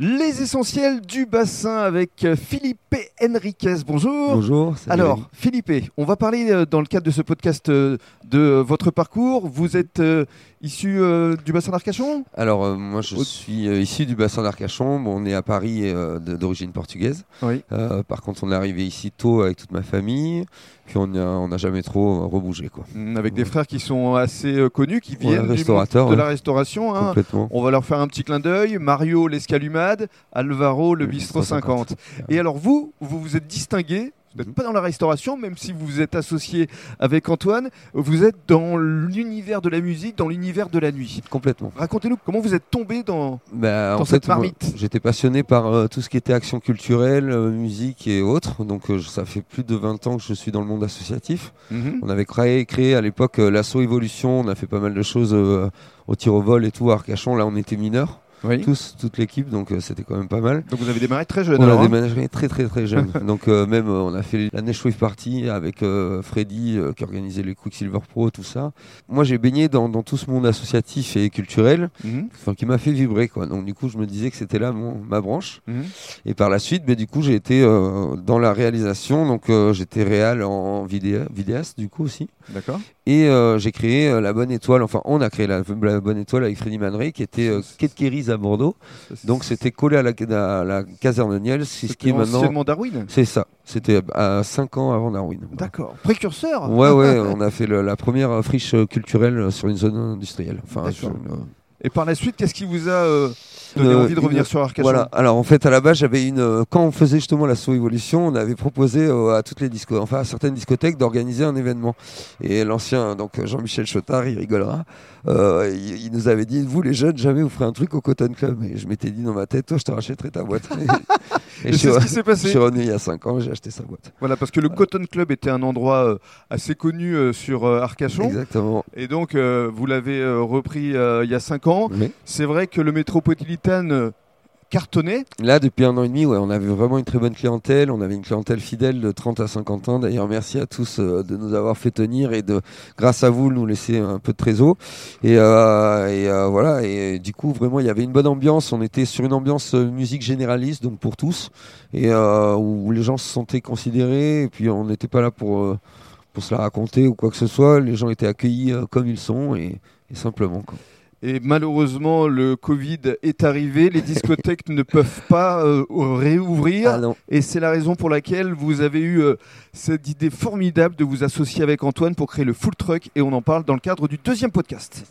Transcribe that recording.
Les essentiels du bassin avec euh, Philippe Henriquez. Bonjour. Bonjour. salut. Alors, Philippe, on va parler euh, dans le cadre de ce podcast euh, de votre parcours. Vous êtes issu du bassin d'Arcachon? Alors, moi, je suis issu du bassin d'Arcachon. Bon, on est à Paris d'origine portugaise. Oui. Par contre, on est arrivé ici tôt avec toute ma famille. Puis on n'a on jamais trop rebougé, quoi. Mm, Avec des frères qui sont assez connus, qui Ouais, viennent du monde de la restauration. hein. Complètement. On va leur faire un petit clin d'œil. Mario Alvaro le Le bistrot bistrot 50. 50. Et alors vous, vous vous êtes distingué. Vous n'êtes Mhm. pas dans la restauration, même si vous vous êtes associé avec Antoine. Vous êtes dans l'univers de la musique, dans l'univers de la nuit. Complètement. Racontez-nous comment vous êtes tombé dans. Bah, Dans en cette fait, marmite. j'étais passionné par euh, tout ce qui était action culturelle, euh, musique et autres. Donc, euh, ça fait plus de 20 ans que je suis dans le monde associatif. On avait créé, créé à l'époque l'assaut Evolution. On a fait pas mal de choses au tir au vol et tout à Arcachon. Là, on était mineurs, Oui. tous, toute l'équipe. Donc, euh, c'était quand même pas mal. Donc vous avez démarré très jeune. On alors, a hein déménagé très très très jeune. Donc euh, même euh, on a fait la Neige Wave Party avec euh, Freddy euh, qui organisait les Quicksilver Pro, tout ça. Moi j'ai baigné dans, dans tout ce monde associatif et culturel, Mhm. qui m'a fait vibrer quoi. Donc du coup je me disais que c'était là mon, ma branche. Mhm. Et par la suite, ben, du coup j'ai été euh, dans la réalisation. Donc euh, j'étais réal en vidéa- vidéaste du coup aussi. D'accord. Et euh, j'ai créé euh, la Bonne Étoile. Enfin on a créé la, la Bonne Étoile avec Freddy Manray qui était euh, Kéris à Bordeaux. Donc c'était collé à la, à la caserne de Niel, c'est ce qui est maintenant. Darwin. C'est ça. C'était à 5 ans avant Darwin. D'accord. Précurseur. Ouais, ouais, on a fait le- la première friche culturelle sur une zone industrielle. Enfin, sur une, euh, Et par la suite, qu'est-ce qui vous a euh, donné Euh, envie de revenir une- sur Arcachon Voilà. Alors en fait, à la base, j'avais une. euh, Quand on faisait justement la So Evolution, on avait proposé à toutes les disco, enfin à certaines discothèques, d'organiser un événement. Et l'ancien, donc Jean-Michel Chotard, il rigolera. euh, il, il nous avait dit, vous les jeunes, jamais vous ferez un truc au Cotton Club. Et je m'étais dit dans ma tête, toi, je te rachèterai ta boîte. et Et je suis, c'est ce qui s'est je passé. suis revenu il y a 5 ans, j'ai acheté sa boîte. Voilà, parce que le Cotton Club était un endroit euh, assez connu euh, sur Arcachon. Exactement. Et donc, vous l'avez repris il y a 5 ans. C'est vrai que le métropolitain euh, cartonnait. Là, depuis un an et demi, ouais, on avait vraiment une très bonne clientèle. On avait une clientèle fidèle de 30 à 50 ans. D'ailleurs, merci à tous euh, de nous avoir fait tenir et de, grâce à vous, nous laisser un peu de trésor. Et, euh, et euh, voilà. Et du coup, vraiment, il y avait une bonne ambiance. On était sur une ambiance musique généraliste, donc pour tous, et où les gens se sentaient considérés. Et puis, on n'était pas là pour pour se la raconter ou quoi que ce soit. Les gens étaient accueillis comme ils sont et, et simplement. Quoi. Et malheureusement, le Covid est arrivé. Les discothèques ne peuvent pas euh, réouvrir. Ah. Et c'est la raison pour laquelle vous avez eu euh, cette idée formidable de vous associer avec Antoine pour créer le Full Truck. Et on en parle dans le cadre du deuxième podcast.